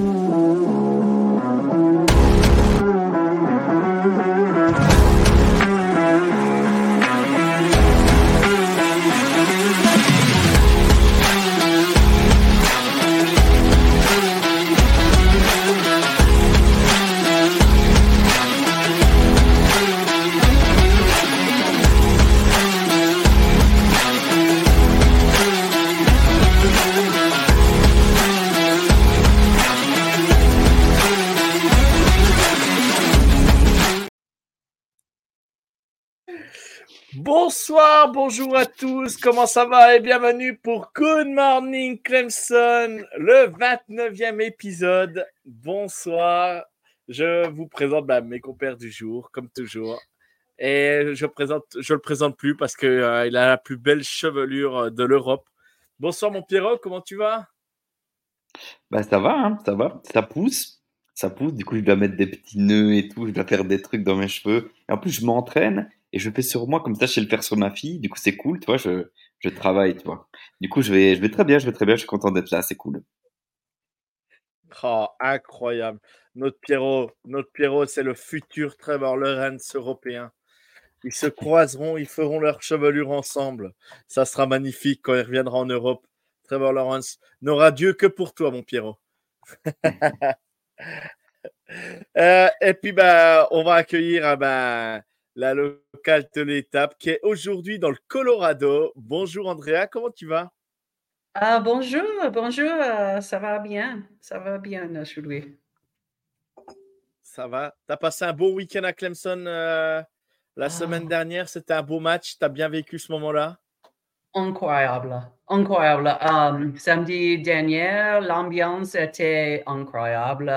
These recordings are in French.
Música Bonsoir, bonjour à tous, comment ça va et bienvenue pour Good Morning Clemson, le 29e épisode. Bonsoir, je vous présente bah, mes compères du jour, comme toujours. Et je, présente, je le présente plus parce qu'il euh, a la plus belle chevelure euh, de l'Europe. Bonsoir mon Pierrot, comment tu vas? Bah ça va, hein, ça va, ça pousse, ça pousse. Du coup, je dois mettre des petits nœuds et tout, je dois faire des trucs dans mes cheveux. Et en plus, je m'entraîne et je fais sur moi comme ça, je sais le faire sur ma fille. Du coup, c'est cool, tu vois, je, je travaille, tu vois. Du coup, je vais, je vais très bien, je vais très bien, je suis content d'être là, c'est cool. Oh, incroyable. Notre Pierrot, notre Pierrot, c'est le futur Trevor Lawrence européen. Ils se croiseront, ils feront leur chevelure ensemble. Ça sera magnifique quand il reviendra en Europe. Trevor Lawrence n'aura Dieu que pour toi, mon Pierrot. euh, et puis, bah, on va accueillir bah, la locale de l'étape, qui est aujourd'hui dans le Colorado. Bonjour Andrea, comment tu vas? Ah, Bonjour, bonjour, euh, ça va bien, ça va bien aujourd'hui. Ça va. Tu as passé un beau week-end à Clemson euh, la ah. semaine dernière, c'était un beau match, tu as bien vécu ce moment-là? Incroyable, incroyable. Um, samedi dernier, l'ambiance était incroyable,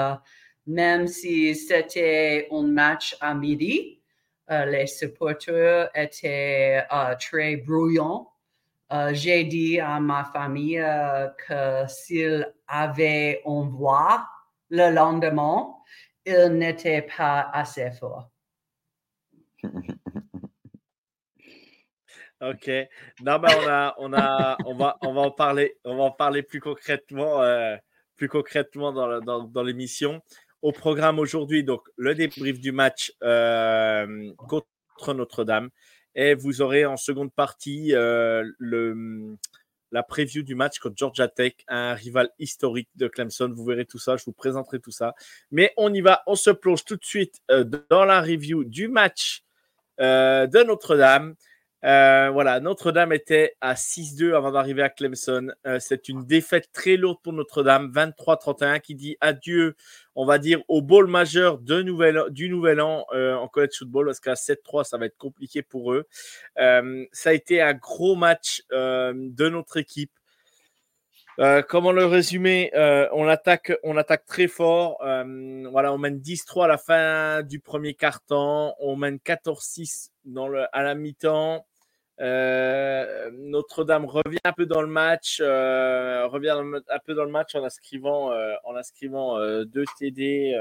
même si c'était un match à midi. Euh, les supporters étaient euh, très bruyants. Euh, j'ai dit à ma famille que s'ils avaient un voix le lendemain, il n'était pas assez fort. Ok. Non, mais on a, on a, on va, on va en parler, on va en parler plus concrètement, plus concrètement dans, dans l'émission au programme aujourd'hui, donc le débrief du match euh, contre Notre-Dame. Et vous aurez en seconde partie euh, la preview du match contre Georgia Tech, un rival historique de Clemson. Vous verrez tout ça, je vous présenterai tout ça. Mais on y va, on se plonge tout de suite euh, dans la review du match de Notre-Dame. Euh, voilà, Notre-Dame était à 6-2 avant d'arriver à Clemson. Euh, c'est une défaite très lourde pour Notre-Dame, 23-31, qui dit adieu, on va dire, au bowl majeur du Nouvel An euh, en college football, parce qu'à 7-3, ça va être compliqué pour eux. ça a été un gros match de notre équipe. comment le résumer On attaque, on attaque très fort. voilà, on mène 10-3 à la fin du premier quart-temps. On mène 14-6 à la mi-temps. Euh, Notre-Dame revient un peu dans le match, euh, revient un peu dans le match en inscrivant, euh, en inscrivant deux TD,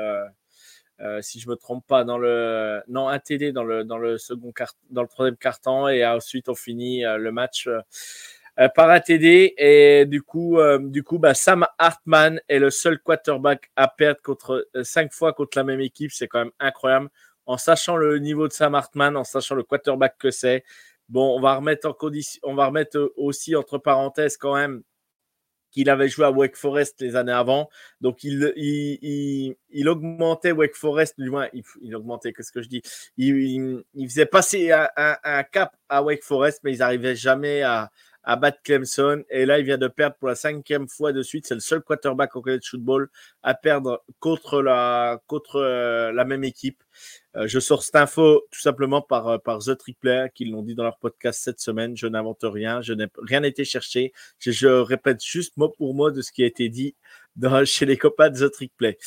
si je me trompe pas, dans le non un TD dans le dans le second quart, dans le troisième quart-temps et ensuite on finit le match. par un TD et du coup, du coup bah, Sam Hartman est le seul quarterback à perdre contre cinq fois contre la même équipe. C'est quand même incroyable. En sachant le niveau de Sam Hartman, en sachant le quarterback que c'est, Bon, on va remettre en condition, on va remettre euh, aussi entre parenthèses quand même qu'il avait joué à Wake Forest les années avant. Donc, il, il, il, augmentait Wake Forest, du moins, il, augmentait, qu'est-ce que je dis? Il, faisait passer un, cap à Wake Forest, mais ils n'arrivaient jamais à, à battre Clemson. Et là, il vient de perdre pour la cinquième fois de suite. C'est le seul quarterback au college football à perdre contre la, contre, euh, la même équipe. Euh, je sors cette info tout simplement par, euh, par The Tripler, qui l'ont dit dans leur podcast cette semaine. Je n'invente rien. Je n'ai rien été cherché. Je, je, répète juste mot pour mot de ce qui a été dit dans, chez les copains de The Tripler.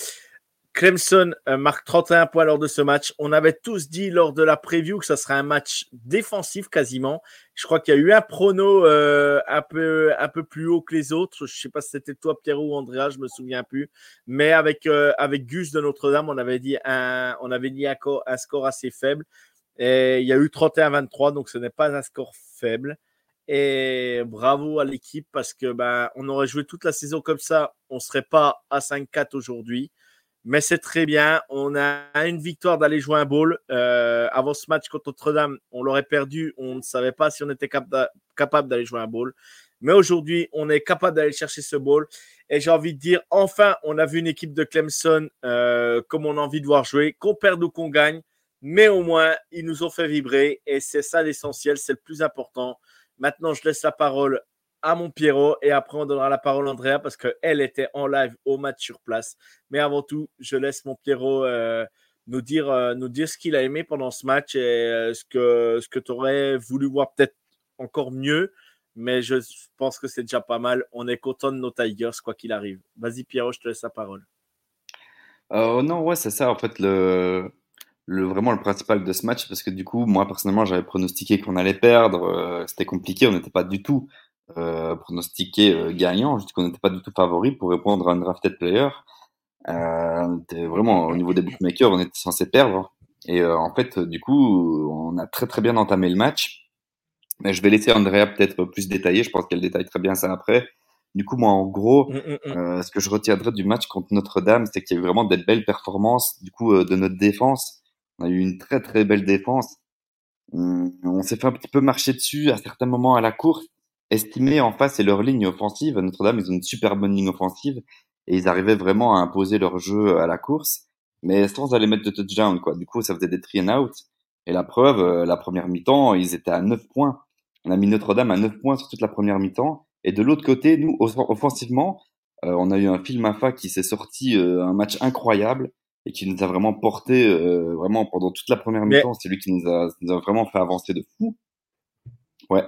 Clemson euh, marque 31 points lors de ce match. On avait tous dit lors de la preview que ça serait un match défensif quasiment. Je crois qu'il y a eu un prono euh, un, peu, plus haut que les autres. Je ne sais pas si c'était toi, Pierrot ou Andrea, je me souviens plus. Mais avec, euh, avec Gus de Notre-Dame, on avait dit, un, on avait dit un, un, score assez faible. Il y a eu 31-23, donc ce n'est pas un score faible. Et bravo à l'équipe parce que ben, on aurait joué toute la saison comme ça, on ne serait pas à 5-4 aujourd'hui mais c'est très bien. On a une victoire d'aller jouer un bowl. Euh, avant ce match contre Notre-Dame, on l'aurait perdu. On ne savait pas si on était capable d'aller jouer un bowl. Mais aujourd'hui, on est capable d'aller chercher ce bowl. Et j'ai envie de dire, enfin, on a vu une équipe de Clemson euh, comme on a envie de voir jouer, qu'on perde ou qu'on gagne. Mais au moins, ils nous ont fait vibrer. Et c'est ça l'essentiel, c'est le plus important. Maintenant, je laisse la parole à mon Pierrot et après on donnera la parole à Andrea parce qu'elle était en live au match sur place. Mais avant tout, je laisse mon Pierrot euh, nous, dire, euh, nous dire ce qu'il a aimé pendant ce match et euh, ce que, ce que tu aurais voulu voir peut-être encore mieux. Mais je pense que c'est déjà pas mal. On est content de nos Tigers, quoi qu'il arrive. Vas-y, Pierrot, je te laisse la parole. non, ouais, c'est ça, en fait, le, le, vraiment le principal de ce match, parce que du coup, moi, personnellement, j'avais pronostiqué qu'on allait perdre. C'était compliqué, on n'était pas du tout euh, pronostiqué euh, gagnant, je dis qu'on n'était pas du tout favori pour répondre à un drafted player. Euh, vraiment au niveau des bookmakers, on était censé perdre. Et euh, en fait, du coup, on a très très bien entamé le match. Mais je vais laisser Andrea peut-être plus détailler. Je pense qu'elle détaille très bien ça après. Du coup, moi, en gros, mm, mm, mm. euh, ce que je retiendrai du match contre Notre-Dame, c'est qu'il y a eu vraiment des belles performances du coup de notre défense. On a eu une très très belle défense. On s'est fait un petit peu marcher dessus à certains moments à la course estimés en face et leur ligne offensive. Notre-Dame, ils ont une super bonne ligne offensive et ils arrivaient vraiment à imposer leur jeu à la course, mais sans aller mettre de touchdown, quoi. Du coup, ça faisait des three and out. Et la preuve, euh, la première mi-temps, ils étaient à 9 points. On a mis Notre-Dame à 9 points sur toute la première mi-temps. Et de l'autre côté, nous, offensivement, euh, on a eu un film AFA qui s'est sorti euh, un match incroyable et qui nous a vraiment porté vraiment pendant toute la première mi-temps. C'est lui qui nous a, nous a vraiment fait avancer de fou. Ouais.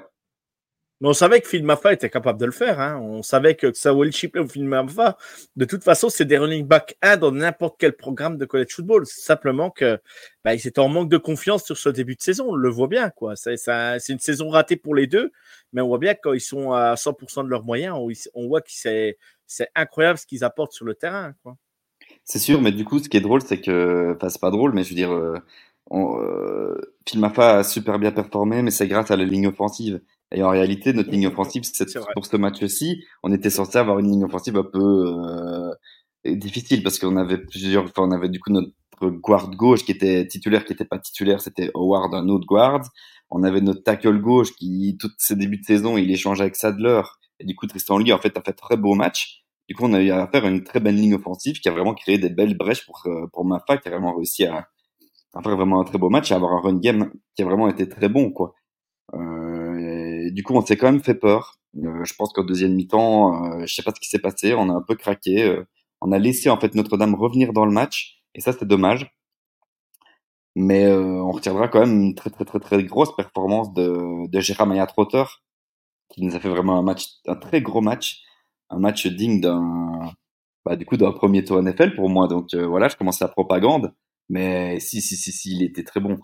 Mais on savait que Phil Maffa était capable de le faire. Hein. On savait que, ça Will Shipley ou Phil Maffa, de toute façon, c'est des running back 1 dans n'importe quel programme de college football. Simplement que bah, étaient en manque de confiance sur ce début de saison. On le voit bien. quoi. C'est une saison ratée pour les deux, mais on voit bien que quand ils sont à 100% de leurs moyens, on, voit que c'est incroyable ce qu'ils apportent sur le terrain. C'est sûr, mais du coup, ce qui est drôle, c'est que, enfin, c'est pas drôle, mais je veux dire, euh, on, euh, Phil Maffa a super bien performé, mais c'est grâce à la ligne offensive. Et en réalité, notre ligne offensive, c'est pour ce match-ci, on était censé avoir une ligne offensive un peu euh, difficile parce qu'on avait plusieurs, enfin, on avait du coup notre guard gauche qui était titulaire, qui n'était pas titulaire, c'était Howard, un autre guard. On avait notre tackle gauche qui, toutes ses débuts de saison, il échangeait avec Sadler. Et du coup, Tristan Lee, en fait, a fait très beau match. Du coup, on a eu à faire une très belle ligne offensive qui a vraiment créé des belles brèches pour, euh, pour Mafa, qui a vraiment réussi à, à faire vraiment un très beau match et avoir un run game qui a vraiment été très bon, quoi. Euh, du coup, on s'est quand même fait peur. Euh, je pense qu'au deuxième mi-temps, euh, je sais pas ce qui s'est passé, on a un peu craqué. Euh, on a laissé en fait Notre-Dame revenir dans le match, et ça c'est dommage. Mais euh, on retiendra quand même une très très très très grosse performance de, de Gérard Trotter, qui nous a fait vraiment un match, un très gros match, un match digne d'un, bah, du coup d'un premier tour NFL pour moi. Donc voilà, je commence la propagande. Mais si, si, si, si, il était très bon.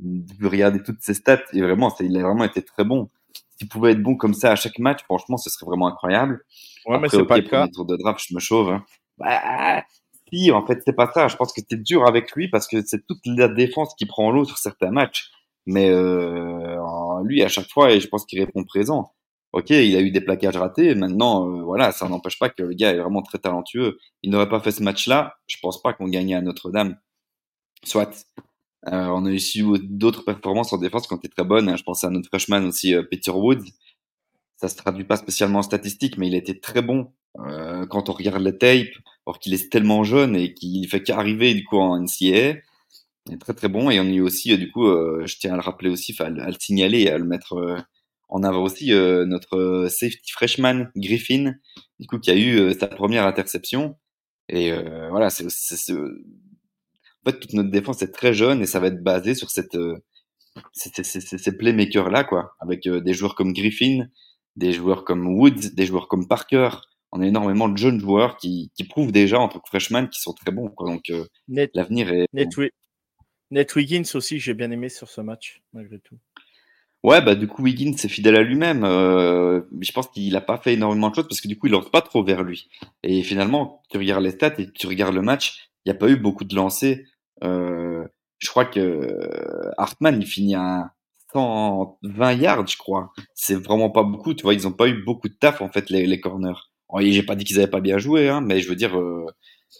Vous regardez toutes ses stats et vraiment, il a vraiment été très bon. S'il pouvait être bon comme ça à chaque match, franchement, ce serait vraiment incroyable. Ouais, mais c'est pas le cas. tour de draft, je me chauffe. Hein. Bah, si, en fait, c'est pas ça. Je pense que c'était dur avec lui parce que c'est toute la défense qui prend l'eau sur certains matchs. Mais euh, lui, à chaque fois, et je pense qu'il répond présent. Ok, il a eu des plaquages ratés. Maintenant, euh, voilà, ça n'empêche pas que le gars est vraiment très talentueux. Il n'aurait pas fait ce match-là. Je pense pas qu'on gagnait à Notre-Dame. Soit. Euh, on a eu d'autres performances en défense qui ont été très bonnes. Hein. Je pense à notre freshman aussi, euh, Peter Woods. Ça se traduit pas spécialement en statistiques, mais il a été très bon euh, quand on regarde les tapes, or qu'il est tellement jeune et qu'il fait qu'arriver du coup en NCAA. Il est très très bon et on a eu aussi, du coup, je tiens à le rappeler aussi, à, le signaler et à le mettre on avait aussi euh, notre safety freshman Griffin, du coup, qui a eu euh, sa première interception. Et euh, voilà, c'est, en fait, toute notre défense est très jeune et ça va être basé sur cette, ces, ces, ces playmakers-là, quoi, avec des joueurs comme Griffin, des joueurs comme Woods, des joueurs comme Parker. On a énormément de jeunes joueurs qui, qui prouvent déjà en tant que freshman qui sont très bons. Quoi. Donc l'avenir est. Net, Wiggins aussi, j'ai bien aimé sur ce match, malgré tout. Ouais, bah du coup Wiggins c'est fidèle à lui-même. Euh, je pense qu'il a pas fait énormément de choses parce que du coup il lance pas trop vers lui. Et finalement, tu regardes les stats et tu regardes le match, il n'y a pas eu beaucoup de lancers. Euh, je crois que Hartman il finit à 120 yards, je crois. C'est vraiment pas beaucoup. Tu vois, ils ont pas eu beaucoup de taf en fait les, les corners. J'ai pas dit qu'ils avaient pas bien joué, hein, mais je veux dire. Euh,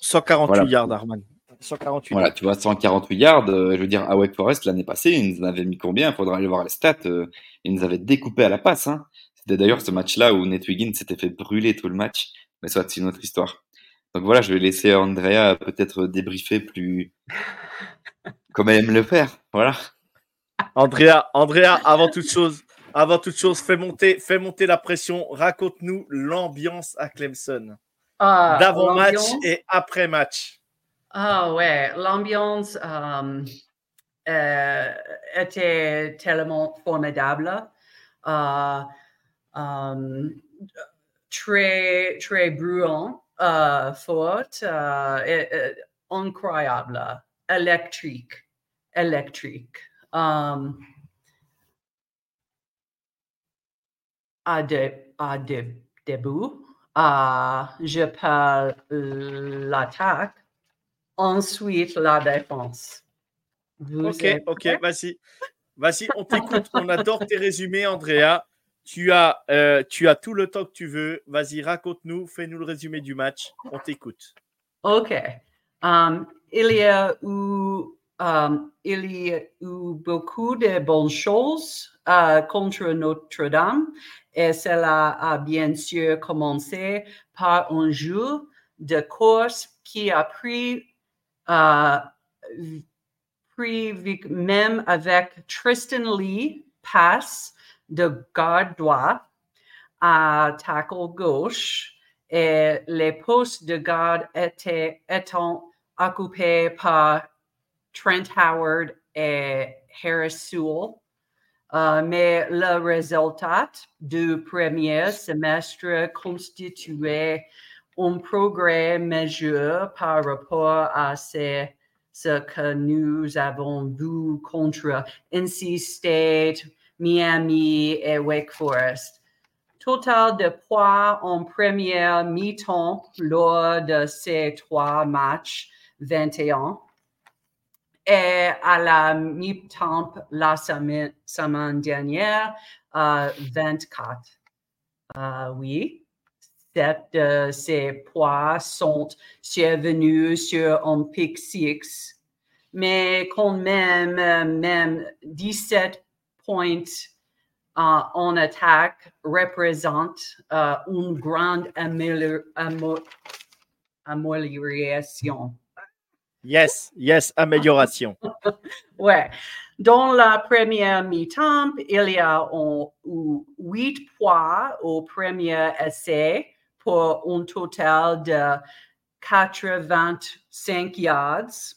148 yards, Hartman. 148 voilà, tu vois, 148 yards. Euh, je veux dire, à Wake Forest l'année passée, ils nous avaient mis combien? Il faudra aller voir les stats. Euh, ils nous avaient découpé à la passe. Hein. C'était d'ailleurs ce match-là où Nate Wiggins s'était fait brûler tout le match. Mais soit, c'est une autre histoire. Donc voilà, je vais laisser Andrea peut-être débriefer plus comme elle aime le faire. Voilà. Andrea, Andrea, avant toute chose, avant toute chose, fais monter, fais monter la pression. Raconte-nous l'ambiance à Clemson. Ah, D'avant match et après match. Ah ouais, l'ambiance um, euh, était tellement formidable. Uh, um, très, très brûlant, uh, fort, uh, incroyable, électrique, électrique. Um, à, de, à de, début, je parle l'attaque ensuite la défense. ok, ok, vas-y. Vas-y, on t'écoute. on adore tes résumés, Andrea. Tu as, euh, tu as tout le temps que tu veux. Vas-y, raconte-nous, fais-nous le résumé du match. On t'écoute. Ok. Um, il, y a eu, um, il y a eu beaucoup de bonnes choses uh, contre Notre-Dame et cela a bien sûr commencé par un jeu de course qui a pris euh, même avec Tristan Lee, passe de garde droit à tackle gauche et les postes de garde étaient étant occupés par Trent Howard et Harris Sewell. Euh, mais le résultat du premier semestre constituait un progrès majeur par rapport à ce, que nous avons vu contre NC State, Miami et Wake Forest. Total de points en première mi-temps lors de ces trois matchs, 21. Et à la mi-temps la semaine, dernière, 24. Euh, euh, oui de ces poids sont survenus sur un pic 6, mais quand même, même 17 points euh, en attaque représentent euh, une grande amélioration. Yes, yes, amélioration. ouais. Dans la première mi-temps, il y a eu 8 points au premier essai pour un total de 85 yards.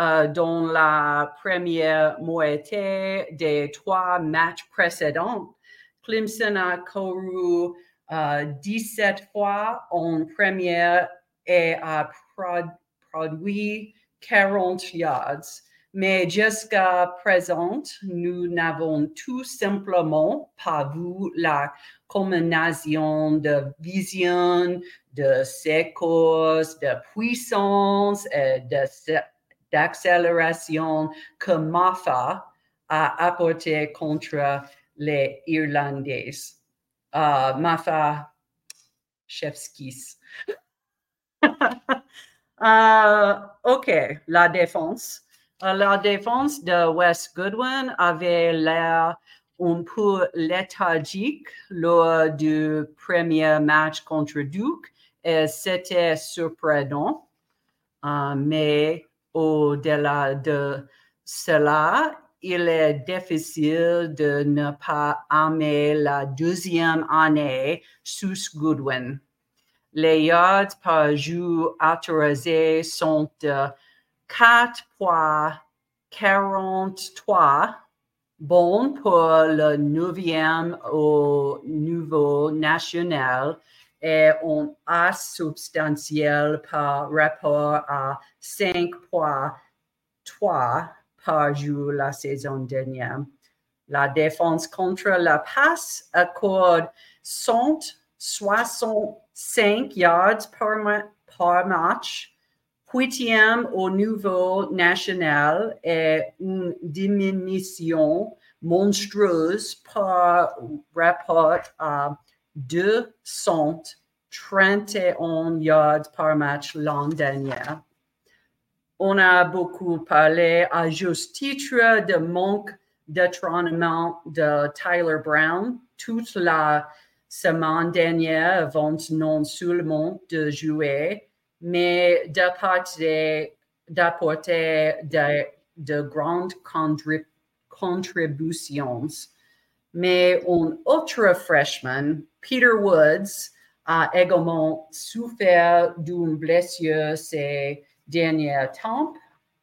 Euh, dans la première moitié des trois matchs précédents, Clemson a couru 17 euh, fois en première et a produit 40 yards. Mais jusqu'à présent, nous n'avons tout simplement pas vu la combinaison de vision, de séquence, de puissance et d'accélération que Mafa a apporté contre les Irlandais. Uh, Mafa Chefskis. uh, OK, la défense. Euh, la défense de West Goodwin avait l'air un peu léthargique lors du premier match contre Duke et c'était surprenant. Euh, mais au-delà de cela, il est difficile de ne pas aimer la deuxième année sous Goodwin. Les yards par jour autorisés sont de 4.43 bon pour le neuvième au niveau national et un as substantiel par rapport à 5.3 par jour la saison dernière. La défense contre la passe accorde 165 yards par, par match, huitième au niveau national et une diminution monstrueuse par rapport à 231 yards par match l'an dernier. On a beaucoup parlé à juste titre de manque d'entraînement de Tyler Brown toute la semaine dernière avant non seulement de jouer, mais d'apporter, d'apporter de, de, grandes contributions. Mais un autre freshman, Peter Woods, a également souffert d'une blessure ces dernier temps,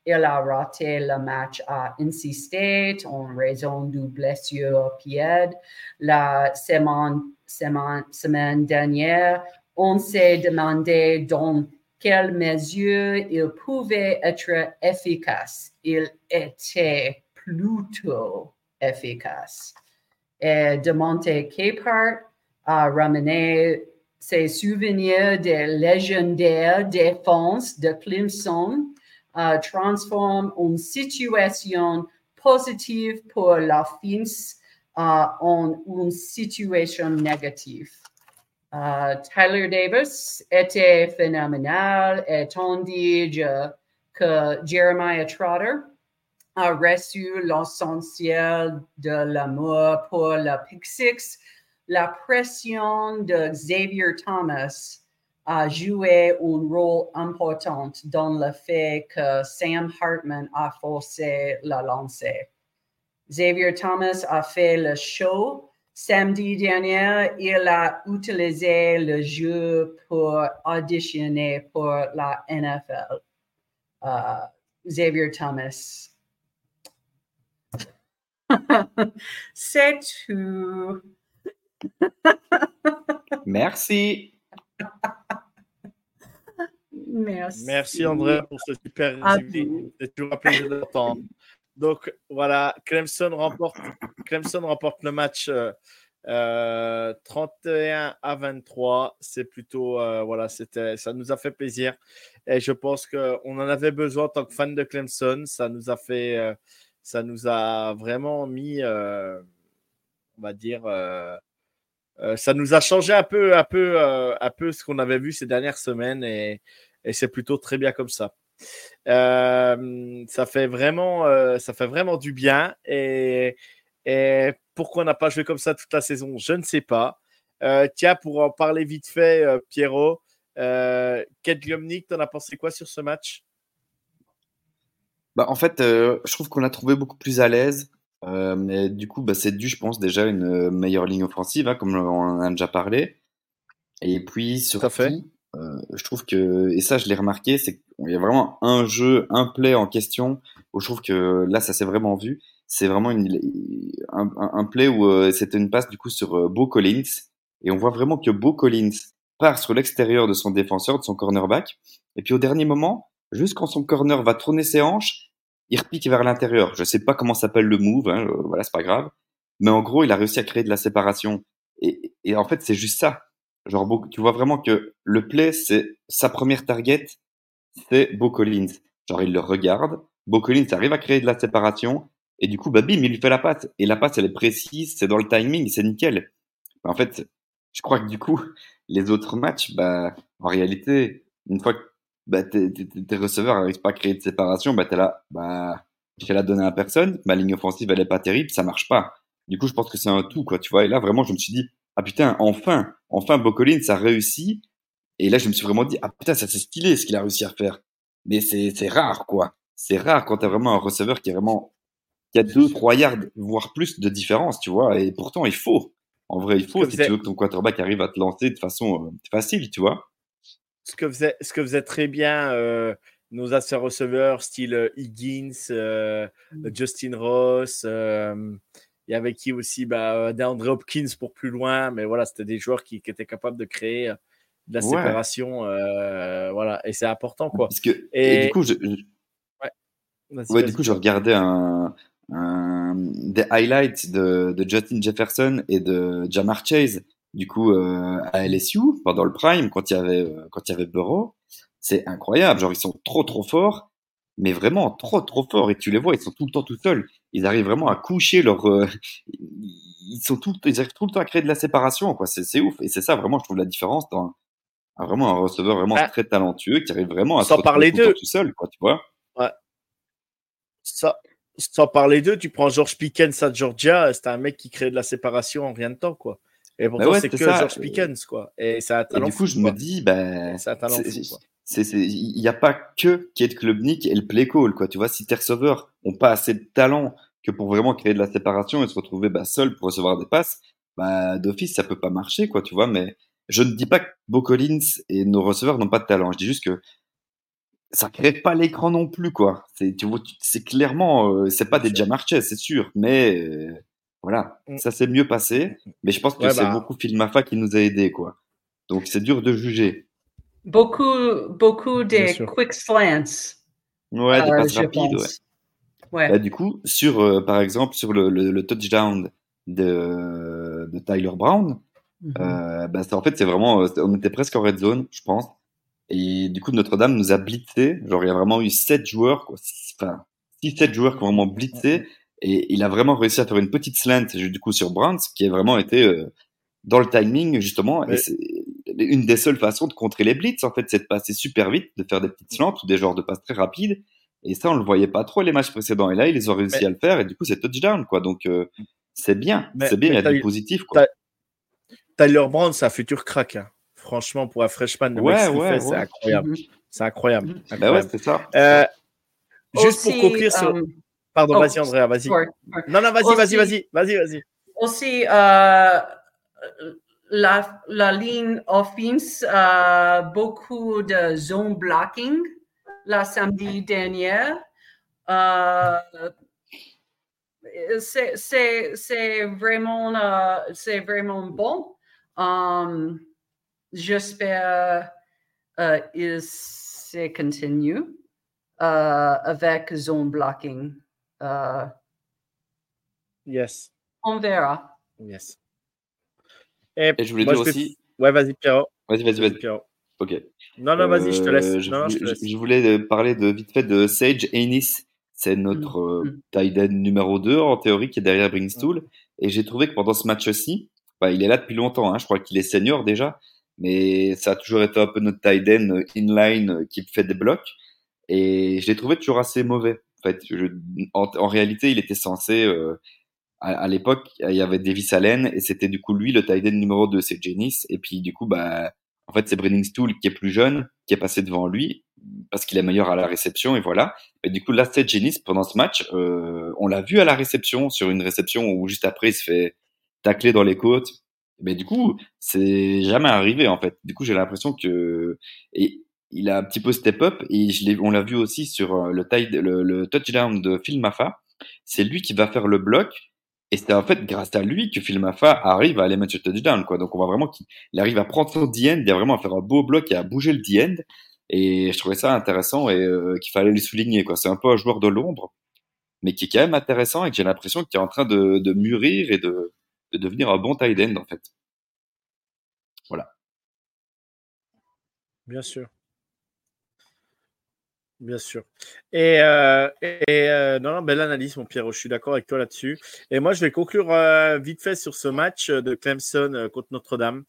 il a raté le match à NC State en raison d'une blessure au pied. La semaine, semaine, dernière, on s'est demandé dans quelle mesure il pouvait être efficace. Il était plutôt efficace. Et Demonte Capehart a ramené ses souvenirs des légendaires défenses de Clemson transforment une situation positive pour l'offense uh, en une situation négative. Uh, Tyler Davis était phénoménal et tandis que Jeremiah Trotter a reçu l'essentiel de l'amour pour le Pick Six la pression de Xavier Thomas a joué un rôle important dans le fait que Sam Hartman a forcé la lancée. Xavier Thomas a fait le show. Samedi dernier, il a utilisé le jeu pour auditionner pour la NFL. Uh, Xavier Thomas. C'est tout. Merci. Merci. Merci André pour ce super résumé. C'est toujours un plaisir d'entendre. Donc voilà, Clemson remporte, Clemson remporte le match euh, 31 à 23. C'est plutôt, euh, voilà, c'était, ça nous a fait plaisir. Et je pense qu'on en avait besoin en tant que fan de Clemson. Ça nous a fait, euh, ça nous a vraiment mis, euh, on va dire, euh, ça nous a changé un peu, un peu, euh, un peu ce qu'on avait vu ces dernières semaines et, c'est plutôt très bien comme ça. Euh, ça fait vraiment, ça fait vraiment du bien et, pourquoi on n'a pas joué comme ça toute la saison, je ne sais pas. tiens, pour en parler vite fait, Pierrot, euh, Kate tu t'en as pensé quoi sur ce match? Bah, En fait, je trouve qu'on l'a trouvé beaucoup plus à l'aise. Euh, mais du coup, bah, c'est dû, je pense, déjà à une euh, meilleure ligne offensive, hein, comme on en a déjà parlé. Et puis, surtout, euh, je trouve que, et ça, je l'ai remarqué, c'est qu'il y a vraiment un jeu, un play en question, où je trouve que là, ça s'est vraiment vu. C'est vraiment une, un, un, play où euh, c'était une passe, du coup, sur euh, Beau Collins. Et on voit vraiment que Beau Collins part sur l'extérieur de son défenseur, de son cornerback. Et puis, au dernier moment, juste quand son corner va tourner ses hanches, il repique vers l'intérieur. Je sais pas comment s'appelle le move, hein, voilà, c'est pas grave. Mais en gros, il a réussi à créer de la séparation. Et, et en fait, c'est juste ça. Genre, tu vois vraiment que le play, c'est sa première target, c'est Beau Collins. Genre, il le regarde. Beau Collins arrive à créer de la séparation. Et du coup, bah, bim, il lui fait la passe. Et la passe, elle est précise, c'est dans le timing, c'est nickel. En fait, je crois que du coup, les autres matchs, bah, en réalité, une fois que bah, tes, receveurs n'arrivent pas à créer de séparation, bah, t'es là, bah, je la donner à personne, ma ligne offensive, elle est pas terrible, ça marche pas. Du coup, je pense que c'est un tout, quoi, tu vois. Et là, vraiment, je me suis dit, ah putain, enfin, enfin, Bocolin, ça réussit. Et là, je me suis vraiment dit, ah putain, ça c'est stylé ce qu'il a réussi à faire. Mais c'est, c'est rare, quoi. C'est rare quand t'as vraiment un receveur qui est vraiment y a deux, trois yards, voire plus de différence, tu vois. Et pourtant, il faut. En vrai, il faut si tu veux que ton quarterback arrive à te lancer de façon facile, tu vois. Ce que faisait, ce que faisait très bien nos anciens receveurs, style Higgins, mmh. Justin Ross. Il y avait qui aussi? Bah, DeAndre Hopkins pour plus loin, mais voilà, c'était des joueurs qui, qui, étaient capables de créer de la séparation. voilà, et c'est important, quoi. Parce que, et, du coup, je, Ouais, du coup, je regardais un, un, des highlights de, de, Justin Jefferson et de Jamar Chase, du coup, euh, à LSU, pendant le prime, quand il y avait, euh, quand il y avait Burrow. C'est incroyable. Genre, ils sont trop, trop forts, mais vraiment trop, trop forts. Et tu les vois, ils sont tout le temps tout seuls. Ils arrivent vraiment à coucher leur, euh, ils sont tout, ils arrivent tout le temps à créer de la séparation, quoi. C'est, ouf. Et c'est ça, vraiment, je trouve la différence dans un, vraiment un receveur vraiment très talentueux qui arrive vraiment à se parler tout, tout seul, quoi, tu vois. Ouais. Ça, sans parler d'eux, tu prends George Pickens à Georgia, c'est un mec qui crée de la séparation en rien de temps, quoi. Et pourtant, c'est que George Pickens, quoi. Et ça a talent. Et du coup, je me dis, ben, il n'y a pas que Kate Klubnik et le play call, quoi. Tu vois, si tes receveurs ont pas assez de talent que pour vraiment créer de la séparation et se retrouver bah, seul pour recevoir des passes, bah, d'office, ça peut pas marcher, quoi, tu vois. Mais je ne dis pas que Bo Collins et nos receveurs n'ont pas de talent. Je dis juste que ça crée pas l'écran non plus quoi. C'est tu vois c'est clairement euh, c'est pas des Jamar c'est sûr, mais euh, voilà, mm. ça s'est mieux passé, mais je pense que c'est bah beaucoup Filmafa qui nous a aidé quoi. Donc c'est dur de juger. Beaucoup beaucoup des quick slants. Ouais, des euh, passes rapides, ouais. ouais. Bah, du coup, sur par exemple sur le, le, touchdown de, de Tyler Brown, mm-hmm. bah, en fait c'est vraiment on était presque en red zone, je pense et du coup, Notre-Dame nous a blitzé. Genre, il y a vraiment eu sept joueurs, quoi. Enfin, six, sept joueurs qui ont vraiment blitzé. Et il a vraiment réussi à faire une petite slant, du coup, sur Brands, qui a vraiment été euh, dans le timing, justement. Et c'est une des seules façons de contrer les blitz, en fait, c'est de passer super vite, de faire des petites slants ou des genres de passes très rapides. Et ça, on le voyait pas trop les matchs précédents. Et là, ils ont réussi à le faire. Et du coup, c'est touchdown, quoi. Donc, euh, c'est bien. C'est bien, il y a du positif, quoi. Tyler Brown, c'est un futur crack. Hein franchement, pour un freshman, de ouais, ouais, c'est incroyable. Mm-hmm. C'est incroyable. Mm-hmm. Bah ouais, c'est ça. Euh, juste pour conclure sur. Um, Pardon, oh, vas-y, Andrea, vas-y. Non, non, vas-y, vas-y, vas-y, vas-y, vas-y. Aussi, euh, la, la ligne offense, euh, beaucoup de zone blocking la samedi dernier. Euh, c'est vraiment, uh, c'est vraiment bon. Um, J'espère uh, il se continue avec zone blocking. Uh, yes. On verra. Yes. Et, je voulais dire aussi. Ouais, vas-y, Pierrot. Vas-y, vas-y, vas-y. Ok. Non, non, vas-y, je te laisse. Euh, je, non, je, te laisse. je, voulais parler de vite fait de Sage Ennis. C'est notre mm. euh, numéro 2 en théorie qui est derrière Bringstool. Mm. Et j'ai trouvé que pendant ce match-ci, bah, il est là depuis longtemps. Hein, je crois qu'il est senior déjà mais ça a toujours été un peu notre tight end euh, inline euh, qui fait des blocs. Et je l'ai trouvé toujours assez mauvais. En réalité, il était censé, euh, à, l'époque, il y avait Davis Allen et c'était du coup lui le tight end numéro 2, c'est Jennings. Et puis du coup, bah, en fait, c'est Brenning Stool qui est plus jeune, qui est passé devant lui parce qu'il est meilleur à la réception et voilà. Et du coup, là, c'est Jennings pendant ce match. Euh, on l'a vu à la réception sur une réception où juste après il se fait tacler dans les côtes mais du coup, c'est jamais arrivé en fait. Du coup, j'ai l'impression que et il a un petit peu step up et je on l'a vu aussi sur euh, le, le, le touchdown de Phil Maffa. C'est lui qui va faire le bloc et c'est en fait grâce à lui que Phil Maffa arrive à aller mettre ce touchdown quoi. Donc on voit vraiment qu'il arrive à prendre son D-end, il a vraiment à faire un beau bloc et à bouger le D-end. Et je trouvais ça intéressant et euh, qu'il fallait le souligner. C'est un peu un joueur de l'ombre, mais qui est quand même intéressant et que j'ai l'impression qu'il est en train de, de mûrir et de de devenir un bon tight end en fait. Voilà. Bien sûr. Bien sûr. Et, euh, euh, non, belle analyse, mon Pierre. Je suis d'accord avec toi là-dessus. Et moi, je vais conclure euh, vite fait sur ce match de Clemson contre Notre-Dame,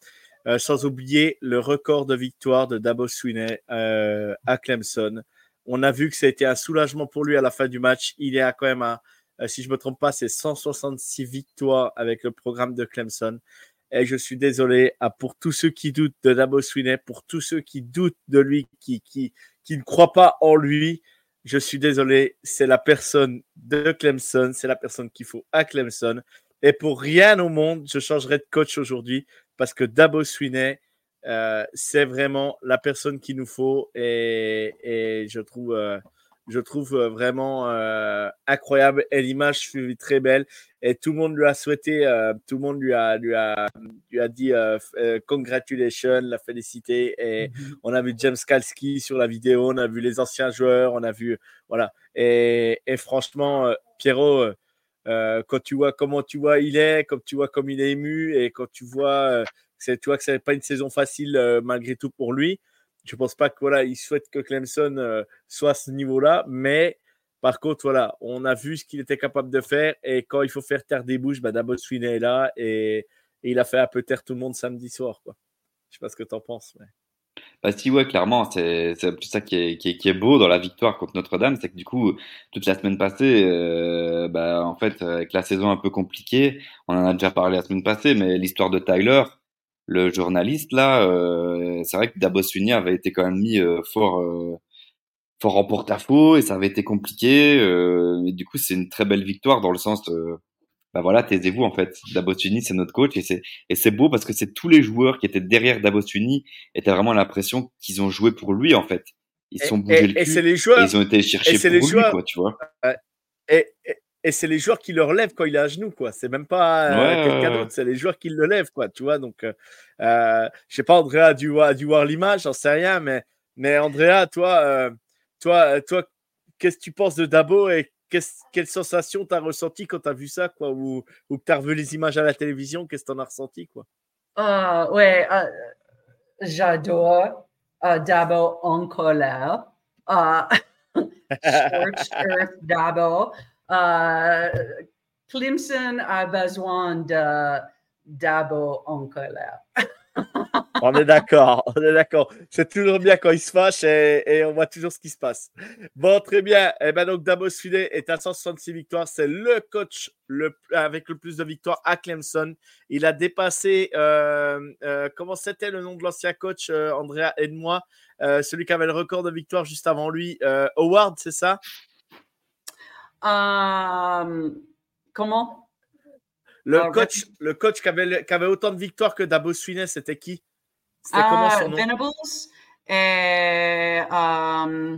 sans oublier le record de victoire de Dabo Swinney à Clemson. On a vu que ça a été un soulagement pour lui à la fin du match. Il est à quand même à euh, si je ne me trompe pas, c'est 166 victoires avec le programme de Clemson. Et je suis désolé pour tous ceux qui doutent de Dabo Swinney, pour tous ceux qui doutent de lui, qui, qui, qui ne croient pas en lui. je suis désolé, c'est la personne de Clemson, c'est la personne qu'il faut à Clemson. Et pour rien au monde, je changerai de coach aujourd'hui parce que Dabo Swinney, euh, c'est vraiment la personne qu'il nous faut et, je trouve, euh, je trouve euh, vraiment incroyable et l'image fut très belle et tout le monde lui a souhaité, tout le monde lui a, lui a, lui a dit congratulations, la félicité et mhm. on a vu James Kalski sur la vidéo, on a vu les anciens joueurs, on a vu voilà et, et franchement Pierrot quand tu vois comment tu vois il est, comme tu vois comme il est ému et quand tu vois tu vois que ce n'est pas une saison facile euh, malgré tout pour lui. Je pense pas que voilà, il souhaite que Clemson euh, soit à ce niveau-là, mais par contre, voilà, on a vu ce qu'il était capable de faire et quand il faut faire taire des bouches, bah, Dabo Sweeney est là et, il a fait un peu taire tout le monde samedi soir. Quoi. Je sais pas ce que tu en penses. Mais... Bah si, ouais, clairement, c'est plus ça qui est, beau dans la victoire contre Notre-Dame, c'est que du coup, toute la semaine passée, euh, bah, en fait, avec la saison un peu compliquée, on en a déjà parlé la semaine passée, mais l'histoire de Tyler, le journaliste là, euh, c'est vrai que Dabo Sweeney avait été quand même mis euh, fort euh, fort en porte-à-faux et ça avait été compliqué. mais du coup, c'est une très belle victoire dans le sens, bah voilà, taisez-vous en fait. Dabo Sweeney, c'est notre coach et c'est et c'est beau parce que c'est tous les joueurs qui étaient derrière Dabo Sweeney étaient vraiment l'impression qu'ils ont joué pour lui en fait. Ils sont bougés le cul. Et les joueurs, ils ont été chercher pour lui, quoi, tu vois. Et, et c'est les joueurs qui le relèvent quand il est à genoux, quoi. C'est même pas euh, quelqu'un d'autre, c'est les joueurs qui le lèvent, quoi. Tu vois, donc, euh, euh je sais pas, Andrea a dû, a dû voir l'image, j'en sais rien, mais, mais Andrea, toi, euh, toi, toi, qu'est-ce que tu penses de Dabo et quelle sensation tu as ressenti quand tu as vu ça, quoi, ou, ou que tu as revu les images à la télévision, qu'est-ce que tu en as ressenti, quoi? Ah, ouais, j'adore Dabo en colère. Short Earth Dabo. Euh, Clemson a besoin de Dabo en colère. on est d'accord, on est d'accord. C'est toujours bien quand il se fâche et, on voit toujours ce qui se passe. Bon, très bien. Et eh ben donc Dabo Sfidé est à 166 victoires. C'est le coach avec le plus de victoires à Clemson. Il a dépassé, euh, euh, comment c'était le nom de l'ancien coach, Andrea, aide-moi, celui qui avait le record de victoires juste avant lui, Howard, c'est ça? Euh, comment? Le coach, le coach qui avait, qui avait, autant de victoires que Dabo Sweeney, c'était qui? C'était ah, comment son nom? Venables et euh,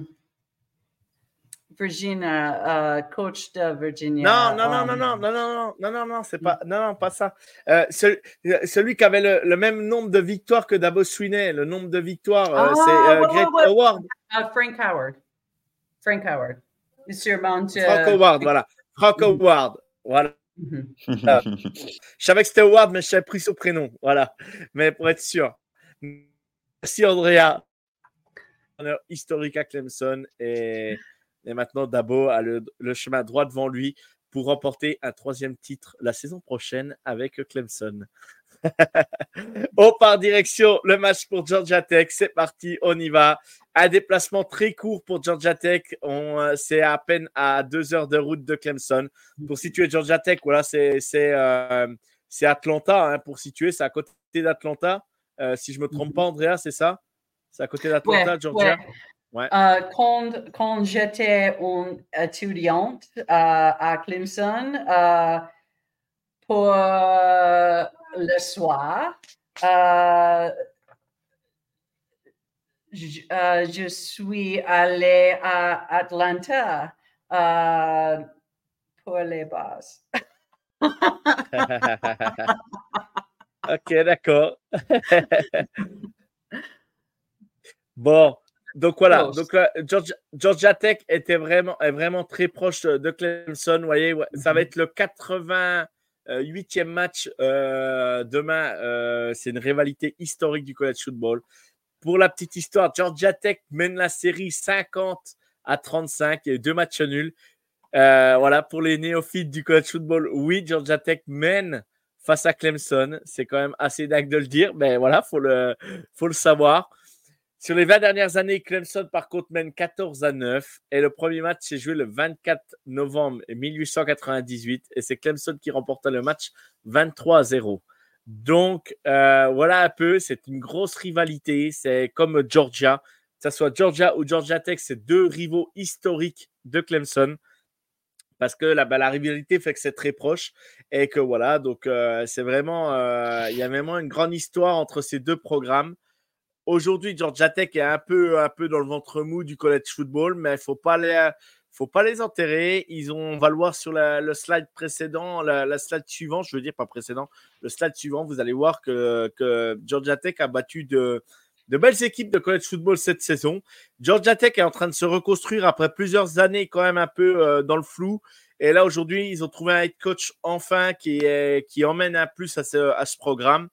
Virginia, coach de Virginia. Non, non, non, um, non, non, non, non, non, non, c'est pas, mm. non, non, pas ça. Celui, qui avait le, même nombre de victoires que Dabo Sweeney, le nombre de victoires, ah, c'est Frank Howard. Frank Howard. Frank Howard, voilà. Frank Howard, voilà. je savais que c'était Howard, mais je savais pris son prénom. Voilà. Mais pour être sûr. Merci, Andrea. Historique à Clemson. Et, et maintenant, Dabo a le, le, chemin droit devant lui pour remporter un troisième titre la saison prochaine avec Clemson. On part direction le match pour Georgia Tech. C'est parti, on y va. Un déplacement très court pour Georgia Tech. Euh, c'est à peine à deux heures de route de Clemson. Pour situer Georgia Tech, voilà, c'est euh, Atlanta. Hein, pour situer, c'est à côté d'Atlanta. Euh, si je ne me trompe pas, Andrea, c'est ça? C'est à côté d'Atlanta, Georgia? ouais. quand, quand j'étais une étudiante à Clemson, pour le soir, je, je, suis allée à Atlanta uh, pour les bases. ok, d'accord. bon, donc voilà, donc Georgia, Georgia, Tech était vraiment, est vraiment très proche de Clemson. Vous voyez, ça va mhm. être le 88e match euh, demain. Euh, c'est une rivalité historique du college football. Pour la petite histoire, Georgia Tech mène la série 50 à 35. Il y a deux matchs nuls. Euh, voilà, pour les néophytes du college football, oui, Georgia Tech mène face à Clemson. C'est quand même assez dingue de le dire, mais voilà, il faut le, faut le savoir. Sur les 20 dernières années, Clemson, par contre, mène 14 à 9. Et le premier match s'est joué le 24 novembre 1898. Et c'est Clemson qui remporta le match 23 à 0. Donc, euh, voilà un peu, c'est une grosse rivalité. C'est comme Georgia. que ce soit Georgia ou Georgia Tech, c'est deux rivaux historiques de Clemson parce que la, bah, rivalité fait que c'est très proche et que voilà, donc euh, c'est vraiment, euh, il y a vraiment une grande histoire entre ces deux programmes. Aujourd'hui, Georgia Tech est un peu, un peu dans le ventre mou du college football, mais il faut pas faut pas les enterrer. Ils ont, on va le voir sur le slide précédent, la, slide suivante, je veux dire pas précédent, le slide suivant, vous allez voir que, que Georgia Tech a battu de, de belles équipes de college football cette saison. Georgia Tech est en train de se reconstruire après plusieurs années quand même un peu euh, dans le flou. Et là, aujourd'hui, ils ont trouvé un head coach enfin qui, est, qui emmène un plus à ce, à ce programme.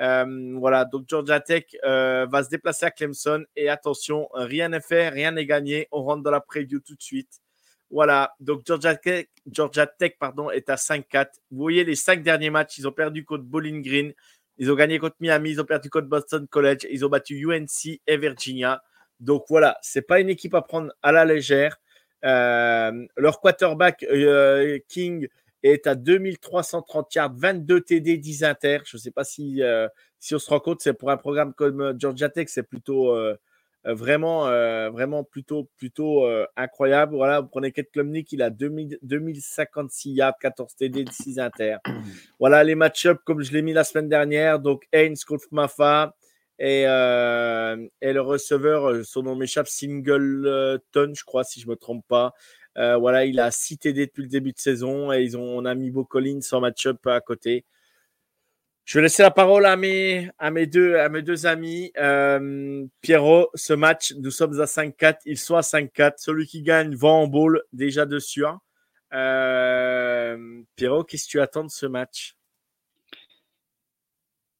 Euh, voilà, donc Georgia Tech euh, va se déplacer à Clemson. Et attention, rien n'est fait, rien n'est gagné. On rentre dans la preview tout de suite. Voilà, donc Georgia Tech, Georgia Tech pardon, est à 5-4. Vous voyez les cinq derniers matchs, ils ont perdu contre Bowling Green, ils ont gagné contre Miami, ils ont perdu contre Boston College, ils ont battu UNC et Virginia. Donc voilà, c'est pas une équipe à prendre à la légère. Euh, leur quarterback King est à 2330 yards, 22 TD, 10 inter. Je ne sais pas si, euh, si on se rend compte, c'est pour un programme comme Georgia Tech, c'est plutôt vraiment, vraiment plutôt, plutôt incroyable. Voilà, vous prenez Kate Klumnik, il a 2000, 2056 yards, 14 TD, 6 inter. Voilà les match-ups comme je l'ai mis la semaine dernière. Donc, Haynes contre Mafa. Et, et, le receveur, son nom m'échappe, Singleton, je crois, si je ne me trompe pas. Voilà, il a 6 TD depuis le début de saison et ils ont, on a mis Beau Collins en match-up à côté. Je vais laisser la parole à mes, deux, amis. Euh, Pierrot, ce match, nous sommes à 5-4, ils sont à 5-4. Celui qui gagne va en bowl déjà dessus. Hein. Euh, Pierrot, qu'est-ce que tu attends de ce match?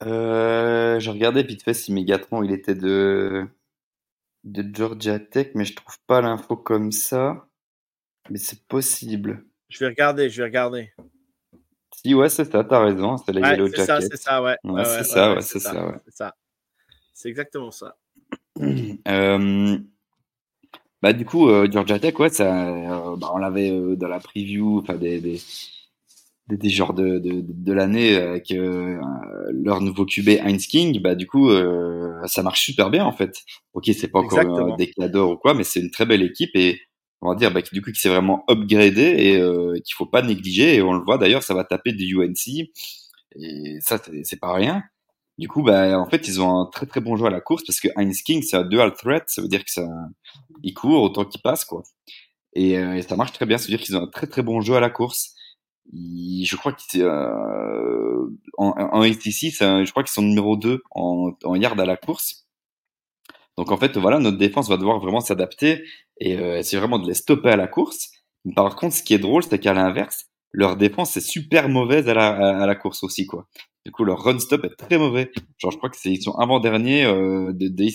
Euh, Je regardais vite fait il était de, Georgia Tech, mais je trouve pas l'info comme ça. Mais c'est possible. Je vais regarder, je vais regarder. Si, ouais, c'est ça, t'as raison, c'est la Yellow Jacket. C'est ça, ouais. ouais, c'est ça, ouais, c'est ça. ça. C'est exactement ça. Euh, bah, du coup, euh, Georgia Tech, ouais, ça, euh, bah, on l'avait dans la preview, enfin, des, des, des, genres de, de, de l'année avec leur nouveau QB Heinz King, bah, du coup, ça marche super bien, en fait. Ok, c'est pas encore des cadeaux ou quoi, mais c'est une très belle équipe et on va dire bah, du coup qui s'est vraiment upgradé et euh, qu'il faut pas négliger. Et on le voit d'ailleurs ça va taper des UNC et ça c'est pas rien. Du coup bah en fait ils ont un très très bon jeu à la course parce que Heinz King c'est un dual threat. Ça veut dire que ça il court autant qu'il passe quoi. Et, euh, et, ça marche très bien. Ça veut dire qu'ils ont un très très bon jeu à la course. Je crois qu'ils euh, en, en STC je crois qu'ils sont numéro 2 en, en yard à la course. Donc en fait, voilà, notre défense va devoir vraiment s'adapter et euh, essayer vraiment de les stopper à la course. Par contre, ce qui est drôle, c'est qu'à l'inverse, leur défense est super mauvaise à la, à la course aussi, quoi. Du coup, leur run stop est très mauvais. Genre, je crois que c'est ils sont avant dernier euh, de, de.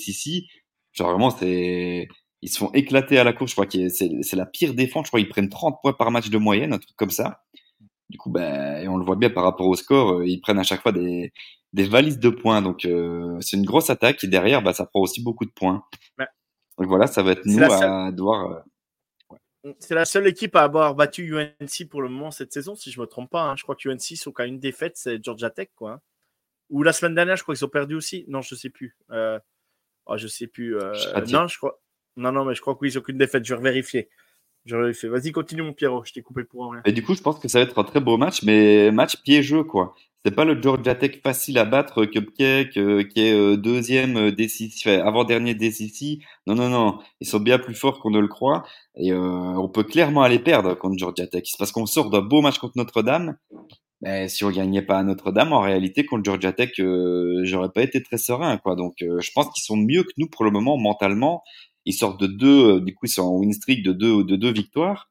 Genre vraiment, c'est ils se font éclater à la course. Je crois que c'est la pire défense. Je crois qu'ils prennent 30 points par match de moyenne, un truc comme ça. Du coup, ben, on le voit bien par rapport au score, euh, ils prennent à chaque fois des, des valises de points. Donc, euh, c'est une grosse attaque et derrière, bah, ça prend aussi beaucoup de points. Donc voilà, ça va être nous à devoir. Euh, c'est la seule équipe à avoir battu UNC pour le moment cette saison, si je me trompe pas. Hein. Je crois que UNC sont qu'à une défaite, c'est Georgia Tech, quoi. Hein. Ou la semaine dernière, je crois qu'ils ont perdu aussi. Non, je sais plus. Euh... Oh, je sais plus. Euh... non, je crois. Non, non, mais je crois qu'ils n'ont qu'une défaite. Je vais vérifier. Je vais vérifier. Vas-y, continue, mon Pierrot. Je t'ai coupé pour rien. Et du coup, je pense que ça va être un très beau match, mais match piégeux, quoi c'est pas le Georgia Tech facile à battre, Cupcake, euh, qui est euh, deuxième euh, décisif, avant-dernier décisif. Non, non, non, ils sont bien plus forts qu'on ne le croit. Et on peut clairement aller perdre contre Georgia Tech. C'est parce qu'on sort d'un beau match contre Notre-Dame. Mais si on gagnait pas à Notre-Dame, en réalité, contre Georgia Tech, j'aurais pas été très serein. quoi. Donc, je pense qu'ils sont mieux que nous pour le moment mentalement. Ils sortent de deux, du coup, ils sont en win streak de deux, de deux victoires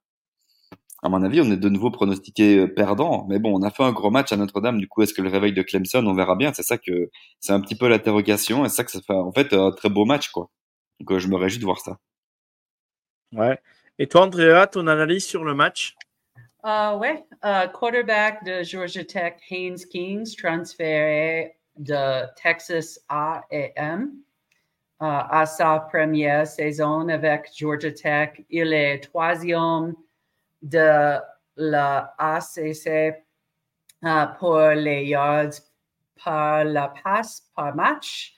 à mon avis, on est de nouveau pronostiqué euh, perdant. Mais bon, on a fait un gros match à Notre-Dame. Du coup, est-ce que le réveil de Clemson, on verra bien. C'est ça que c'est un petit peu l'interrogation. Et c'est ça que ça fait en fait un très beau match, quoi. Donc, euh, je me réjouis de voir ça. Ouais. Et toi, Andrea, ton analyse sur le match? Uh, Ouais. Uh, quarterback de Georgia Tech, Haynes Kings, transféré de Texas A&M. Uh, à sa première saison avec Georgia Tech. Il est troisième de la ACC uh, pour les yards par la passe par match.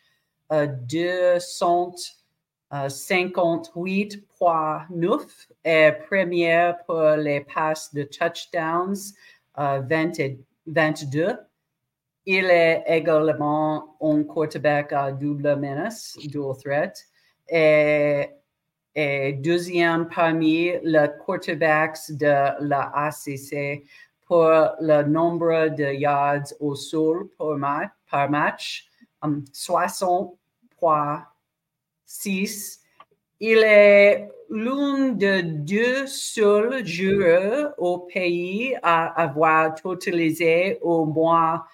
Uh, deux sont 58.9 et première pour les passes de touchdowns, 22. Il est également un quarterback à double menace, dual threat, et deuxième parmi les quarterbacks de la ACC pour le nombre de yards au sol par match, 60.6. Il est l'un des deux seuls joueurs au pays à avoir totalisé au moins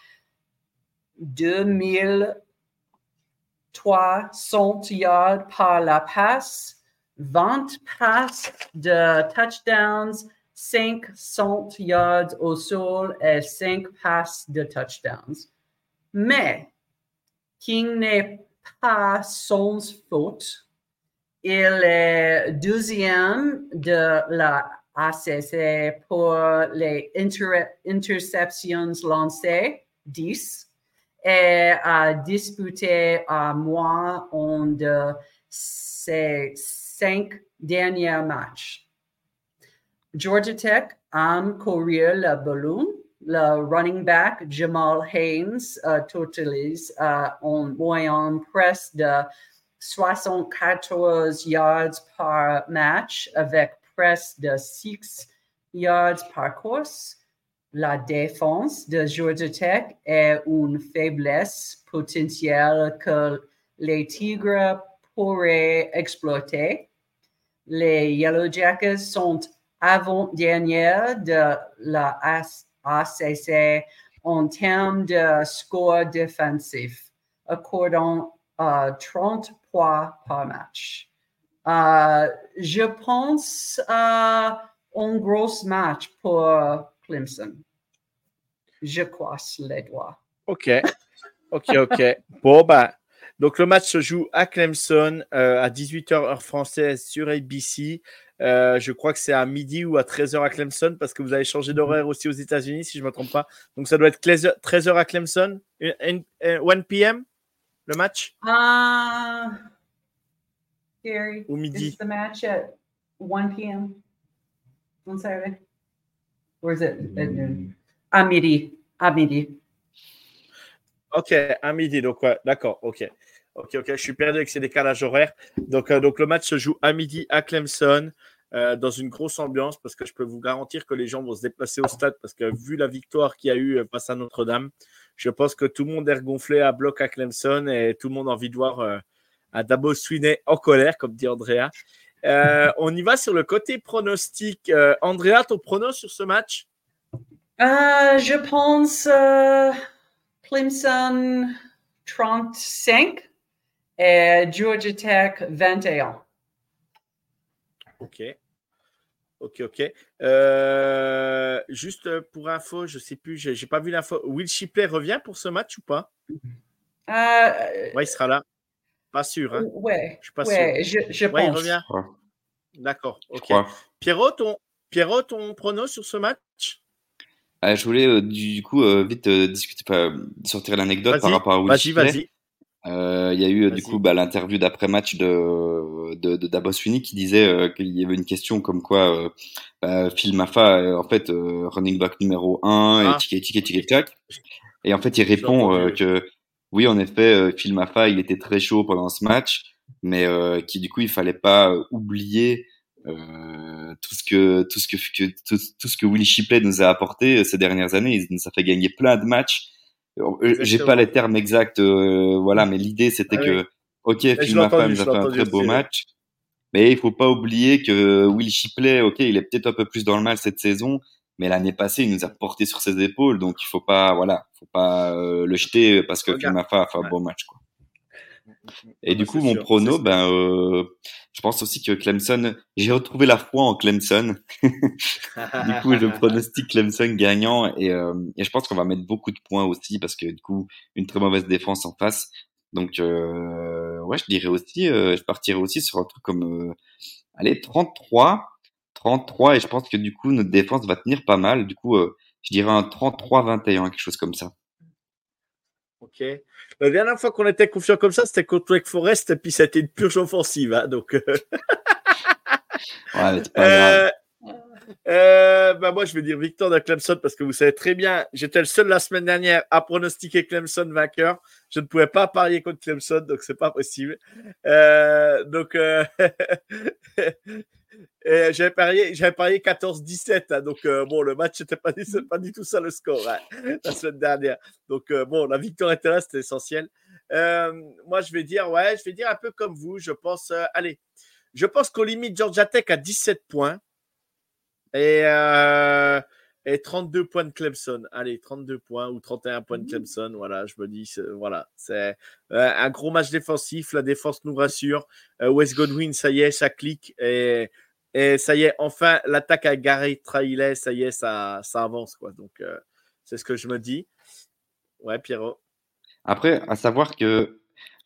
2300 yards par la passe, 20 passes de touchdowns, 500 yards au sol et 5 passes de touchdowns. Mais, qui n'est pas sans faute, il est deuxième de la ACC pour les interceptions lancées, 10, et a disputé à moins de ses cinq derniers matchs. Georgia Tech a couru le ballon. Le running back Jamal Haynes totalise uh, en moyenne presque de 74 yards par match avec presque de 6 yards par course. La défense de Georgia Tech est une faiblesse potentielle que les Tigres pourraient exploiter. Les Yellow Jackets sont avant-dernière de la ACC en termes de score défensif, accordant uh, 30 points par match. Uh, je pense à un gros match pour Clemson. Je croise les doigts. OK. OK, OK. bon, ben, donc le match se joue à Clemson euh, à 18h heure française sur ABC. Euh, je crois que c'est à midi ou à 13h à Clemson parce que vous avez changé d'horaire aussi aux États-Unis, si je ne me trompe pas. Donc ça doit être 13h à Clemson. 1 p.m. le match? Uh, Gary, Ou midi. is the match at 1 p.m. on Saturday? Or is it at noon? À midi. À midi. Ok, à midi. Donc, ouais, d'accord. Ok. Ok, ok. Je suis perdu avec ces décalages horaires. Donc, euh, donc, le match se joue à midi à Clemson. euh, dans une grosse ambiance parce que je peux vous garantir que les gens vont se déplacer au stade parce que vu la victoire qu'il y a eu euh, face à Notre-Dame, je pense que tout le monde est regonflé à bloc à Clemson et tout le monde a envie de voir euh, en colère, comme dit Andrea. On y va sur le côté pronostic. Andrea, ton pronos sur ce match? Je pense Clemson 35 et Georgia Tech 21. Ok. Ok, ok. Euh, juste pour info, je sais plus, j'ai j'ai pas vu l'info. Will Shipley revient pour ce match ou pas? Euh, Ouais, il sera là. Pas sûr. Hein. ouais, Je suis pas ouais, je, je Ouais, il pense. revient. D'accord. Je Ok. Pierrot, ton, Pierrot, ton prono sur ce match? Ah, je voulais euh, du, coup euh, vite euh, discuter, sortir l'anecdote par rapport à Will vas-y, vas-y. Il y a eu du coup bah, l'interview d'après-match de, de, de Swinney qui disait qu'il y avait une question comme quoi bah, Phil Maffa est en fait running back numéro 1 Ah. et tic tic tic tac. Et en fait il répond que oui en effet Phil Maffa il était très chaud pendant ce match mais qui du coup il fallait pas oublier euh, tout ce que tout ce que, que- tout, tout ce que Willie Shipley nous a apporté euh, ces dernières années il nous a fait gagner plein de matchs Euh, J'ai pas les termes exacts, euh, voilà, mais l'idée c'était Ah que, ok, je Phil l'ai Maffa entendu, nous a fait un très beau match, mais il faut pas oublier que Will Shipley, ok, il est peut-être un peu plus dans le mal cette saison, mais l'année passée il nous a porté sur ses épaules, donc il faut pas, voilà, faut pas euh, le jeter parce que Phil Regarde. Maffa a fait un Ouais. beau match, quoi. Et du coup, mon sûr, prono, ben, euh, je pense aussi que Clemson, j'ai retrouvé la foi en Clemson. Du coup, je pronostique Clemson gagnant et, euh, et je pense qu'on va mettre beaucoup de points aussi parce que du coup, une très mauvaise défense en face. Donc, euh, ouais, je dirais aussi, euh, je partirais aussi sur un truc comme, euh, allez, 33, 33 et je pense que du coup, notre défense va tenir pas mal. Du coup, euh, je dirais un 33-21, quelque chose comme ça. Ok. La dernière fois qu'on était confiant comme ça, c'était contre Wake Forest, et puis c'était une purge offensive. Hein, donc. Euh. ouais, c'est pas grave. Euh, bah moi, je vais dire victoire de Clemson parce que vous savez très bien, j'étais le seul la semaine dernière à pronostiquer Clemson vainqueur. Je ne pouvais pas parier contre Clemson, donc c'est pas possible. Euh, donc, euh, j'avais parié, j'avais parié 14-17. Hein, donc, bon, le match n'était pas, pas, du tout ça le score hein, la semaine dernière. Donc, bon, la victoire était là, c'était essentiel. moi, je vais dire, ouais, je vais dire un peu comme vous. Je pense, allez, je pense qu'au limite, Georgia Tech a 17 points. Et, euh, et 32 points de Clemson. Allez, 32 points ou 31 points de mmh. Clemson. Voilà, je me dis, voilà, c'est euh, un gros match défensif. La défense nous rassure. Euh, West Godwin, ça y est, ça clique. Et, et ça y est, enfin, l'attaque à Gary Trailer, ça y est, ça, ça avance. Quoi. Donc, c'est ce que je me dis. Ouais, Pierrot. Après, à savoir que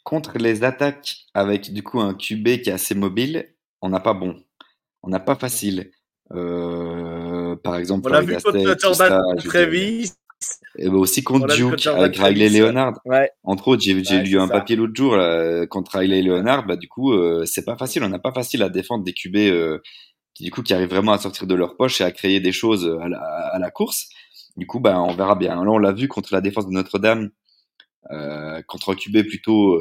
contre les attaques avec du coup un QB qui est assez mobile, on n'a pas bon. On n'a pas facile. Euh, par exemple, on a vu contre Jordan Travis. Et ben aussi contre Duke avec Riley Leonard. Entre autres, j'ai lu un papier l'autre jour contre Riley Leonard. Bah, du coup, euh, c'est pas facile. On n'a pas facile à défendre des QB euh, qui, du coup, qui arrivent vraiment à sortir de leur poche et à créer des choses à la, à la course. Du coup, bah, on verra bien. Là, on l'a vu contre la défense de Notre-Dame, euh, contre un QB plutôt,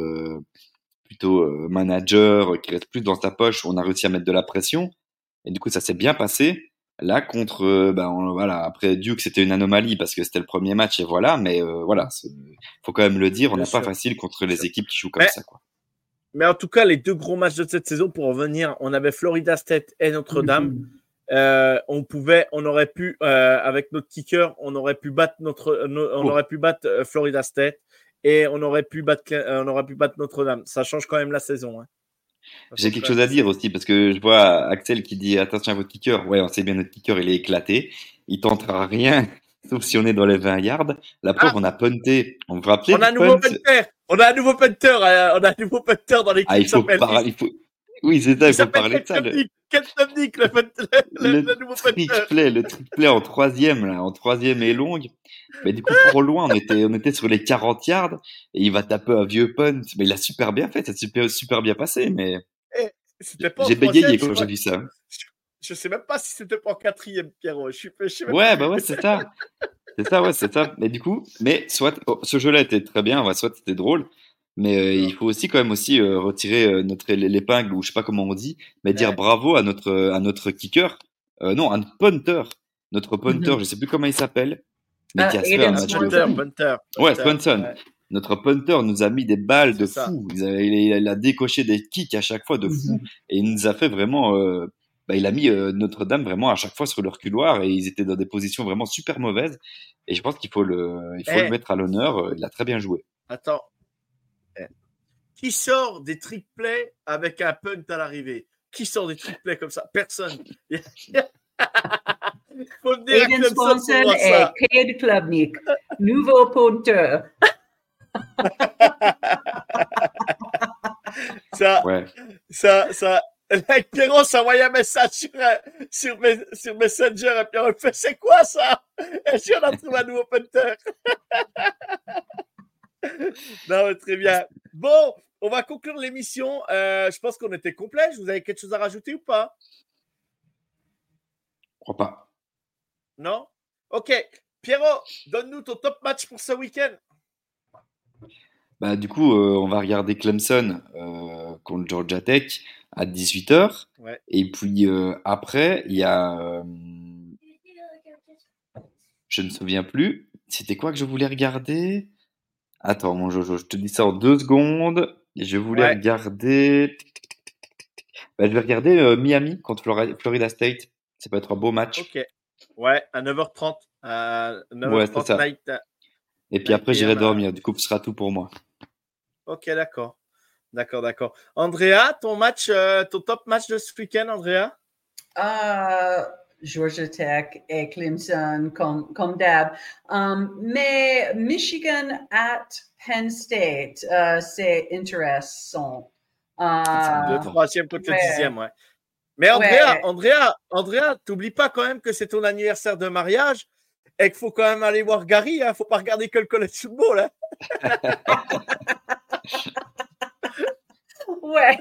plutôt manager qui reste plus dans sa poche. On a réussi à mettre de la pression. Et du coup, ça s'est bien passé. Là, contre, euh, ben, voilà, après Duke, c'était une anomalie parce que c'était le premier match et voilà, mais euh, voilà, faut quand même le dire, on n'a pas facile contre les équipes qui jouent comme ça, quoi. Mais en tout cas, les deux gros matchs de cette saison, pour revenir, on avait Florida State et Notre-Dame. Mhm. Euh, on pouvait, on aurait pu, avec notre kicker, on aurait pu battre notre, on aurait pu battre Florida State et on aurait pu battre, on aurait pu battre Notre-Dame. Ça change quand même la saison. Hein. J'ai quelque chose à dire aussi parce que je vois Axel qui dit attention à votre kicker. Ouais, on sait bien notre kicker, il est éclaté. Il tentera rien sauf si on est dans les 20 yards. La preuve, ah. on a punté. On vous rappelle On a un nouveau punter. On a un nouveau punter. Euh, on a un nouveau punter dans l'équipe. Ah, il faut, il faut, oui, c'est ça, il faut parler de ça. Le... le, le, le, nouveau le trick play en troisième, là, en troisième et longue. Mais du coup, trop loin, on était, on était sur les 40 yards et il va taper un vieux punt. Mais il a super bien fait, ça s'est super, super bien passé. Mais eh, j'ai bégayé quand j'ai vu ça. Je sais même pas si c'était pas en quatrième, Pierrot. Je suis, je ouais, bah ouais, c'est ça. C'est ça, ouais, c'est ça. Mais du coup, mais soit, oh, ce jeu-là était très bien, soit c'était drôle. Mais euh, il faut aussi quand même aussi euh, retirer euh, notre l'épingle ou je sais pas comment on dit, mais dire bravo à notre à notre kicker, non, un punter, notre punter, mm-hmm. je sais plus comment il s'appelle, mais qui a fait un match de punter, Ouais, Swanson. Notre punter nous a mis des balles de fou. Il a, décoché des kicks à chaque fois de fou mm-hmm. et il nous a fait vraiment. Bah, il a mis Notre-Dame vraiment à chaque fois sur leur couloir et ils étaient dans des positions vraiment super mauvaises. Et je pense qu'il faut le, il faut le eh. mettre à l'honneur. Il a très bien joué. Attends, qui sort des trick plays avec un punt à l'arrivée? Qui sort des trick plays comme ça? Personne. Faut Aiden Swanson et Cade Klubnik, nouveau punter. ça, ouais. ça, ça, Pierrot s'envoie un message sur, euh, sur, sur Messenger et puis on fait c'est quoi ça? Est-ce qu'on a trouvé un nouveau punter Non, très bien. Bon, on va conclure l'émission. Euh, je pense qu'on était complet. Vous avez quelque chose à rajouter ou pas? Je crois pas. Non? Ok. Pierrot, donne-nous ton top match pour ce week-end. Bah, du coup, euh, on va regarder Clemson euh, contre Georgia Tech à 18h. Et puis après, il y a. je ne me souviens plus. C'était quoi que je voulais regarder? Attends, mon Jojo, je te dis ça en deux secondes. Je voulais regarder. Bah, je vais regarder euh, Miami contre Florida State. Ça peut être un beau match. Ok. Ouais, à 9h30. À 9h30 ouais, ça. Et puis après, j'irai dormir. Du coup, ce sera tout pour moi. Ok, d'accord. D'accord, d'accord. Andrea, ton match, euh, ton top match de ce week-end, Andrea? Euh, Georgia Tech et Clemson comme, comme d'hab. Um, mais Michigan at Penn State, uh, c'est intéressant. Uh, le troisième contre le dixième, ouais. Mais Andrea, ouais. Andrea, Andrea, t'oublies pas quand même que c'est ton anniversaire de mariage et qu'il faut quand même aller voir Gary. Il hein, ne faut pas regarder que le college football. Hein. ouais.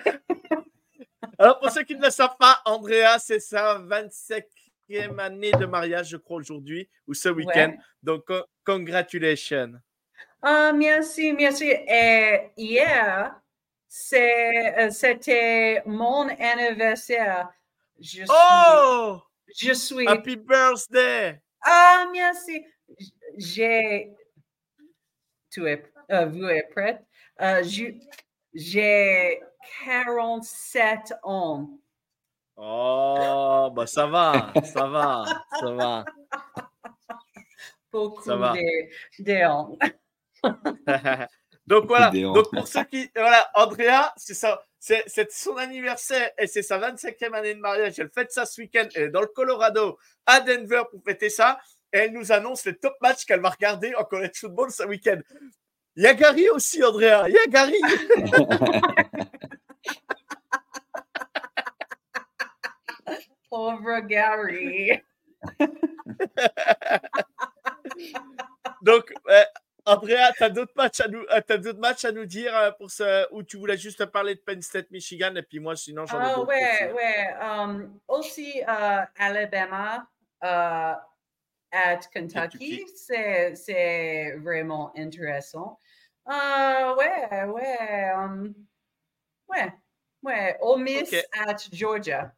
Alors, pour ceux qui ne le savent pas, Andrea, c'est sa 25e année de mariage, je crois, aujourd'hui ou ce week-end. Donc, congratulations. Ah, merci, merci. Et hier, c'était mon anniversaire. Je suis, oh! Je suis. Happy birthday! Ah, merci. J'ai. Tu es, euh, vous êtes prête? Euh, j'ai 47 ans. Oh, bah ça va, ça va, ça va. Beaucoup de, Donc voilà, donc pour ceux qui. Voilà, Andrea, c'est ça. C'est son anniversaire et c'est sa 25e année de mariage. Elle fête ça ce week-end. Elle est dans le Colorado, à Denver pour fêter ça. Et elle nous annonce les top matchs qu'elle va regarder en college football ce week-end. Il y a Gary aussi, Andrea. Il y a Gary. Pauvre Gary. Donc, euh, Andrea, tu as d'autres matchs à nous, euh, as d'autres matchs à nous dire euh, pour ce, ou tu voulais juste parler de Penn State, Michigan, et puis moi, sinon, j'en ai ah, d'autres. Ouais, aussi. ouais. Um, aussi, uh, Alabama uh, at Kentucky, c'est, c'est vraiment intéressant. Uh, ouais, ouais. Um, ouais, ouais. Ole Miss okay. at Georgia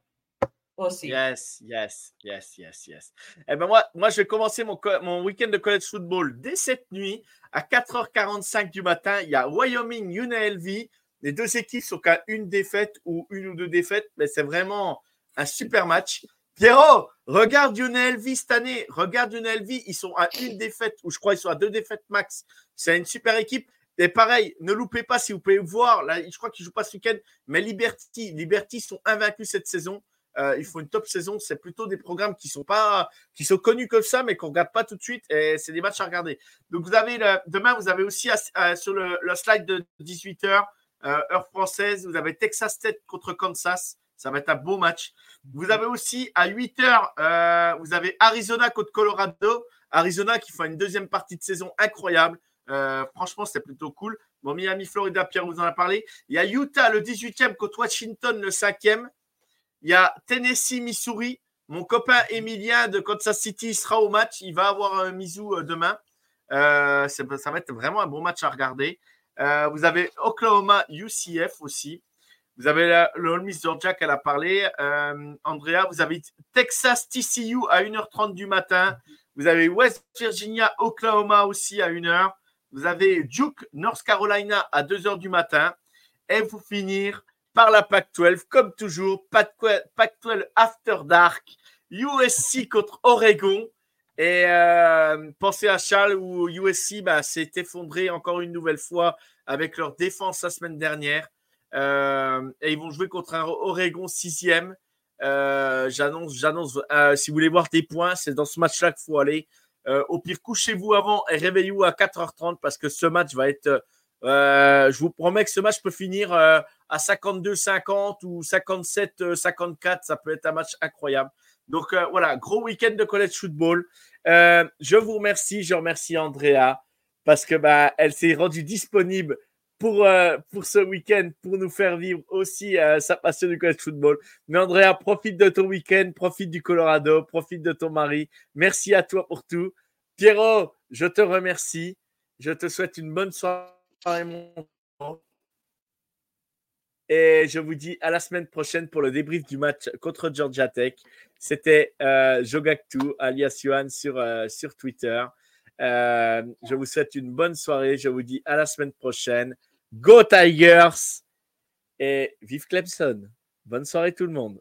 aussi. Yes, yes, yes, yes, yes. Eh ben moi, moi, je vais commencer mon, mon week-end de college football dès cette nuit à 4h45 du matin. Il y a Wyoming, UNLV. Les deux équipes sont qu'à une défaite ou une ou deux défaites, mais c'est vraiment un super match. Pierrot, regarde UNLV cette année. Regarde UNLV, ils sont à une défaite, ou je crois qu'ils sont à deux défaites max. C'est une super équipe. Et pareil, ne loupez pas si vous pouvez voir. Là, je crois qu'ils jouent pas ce week-end, mais Liberty, Liberty sont invaincus cette saison. Euh, il faut une top saison. C'est plutôt des programmes qui sont pas, qui sont connus comme ça, mais qu'on regarde pas tout de suite. Et c'est des matchs à regarder. Donc vous avez demain, vous avez aussi sur le, slide de 18 h euh, heure française, vous avez Texas State contre Kansas. Ça va être un beau match. Vous avez aussi à 8 h euh, vous avez Arizona contre Colorado. Arizona qui fait une deuxième partie de saison incroyable. franchement, c'est plutôt cool. Bon, Miami, Florida, Pierre vous en a parlé. Il y a Utah, le 18e, contre Washington, le 5e. Il y a Tennessee, Missouri. Mon copain Emilien de Kansas City sera au match. Il va avoir un misou euh, demain. Euh, ça va être vraiment un bon match à regarder. Euh, vous avez Oklahoma UCF aussi. Vous avez le Ole Miss Georgia qu'elle a parlé. Andrea, vous avez Texas TCU à 1h30 du matin. Vous avez West Virginia, Oklahoma aussi à 1h. Vous avez Duke, North Carolina à 2h du matin. Et vous finir par la PAC-12, comme toujours, PAC-12 After Dark, USC contre Oregon. Et euh, pensez à Charles où USC bah, s'est effondré encore une nouvelle fois avec leur défense la semaine dernière. Euh, et ils vont jouer contre un Oregon 6e. Euh, j'annonce, j'annonce. si vous voulez voir des points, c'est dans ce match-là qu'il faut aller. au pire, couchez-vous avant et réveillez-vous à 4h30 parce que ce match va être. je vous promets que ce match peut finir à 52-50 ou 57-54. Ça peut être un match incroyable. Donc euh, voilà, gros week-end de college football. Euh, je vous remercie, je remercie Andrea parce que bah, elle s'est rendue disponible pour, euh, pour ce week-end pour nous faire vivre aussi sa passion du college football. Mais Andrea, profite de ton week-end, profite du Colorado, profite de ton mari. Merci à toi pour tout. Pierrot, je te remercie. Je te souhaite une bonne soirée, mon et je vous dis à la semaine prochaine pour le débrief du match contre Georgia Tech. C'était euh, Jogactu, alias Yohan sur, euh, sur Twitter. Euh, je vous souhaite une bonne soirée. Je vous dis à la semaine prochaine. Go Tigers et vive Clemson. Bonne soirée tout le monde.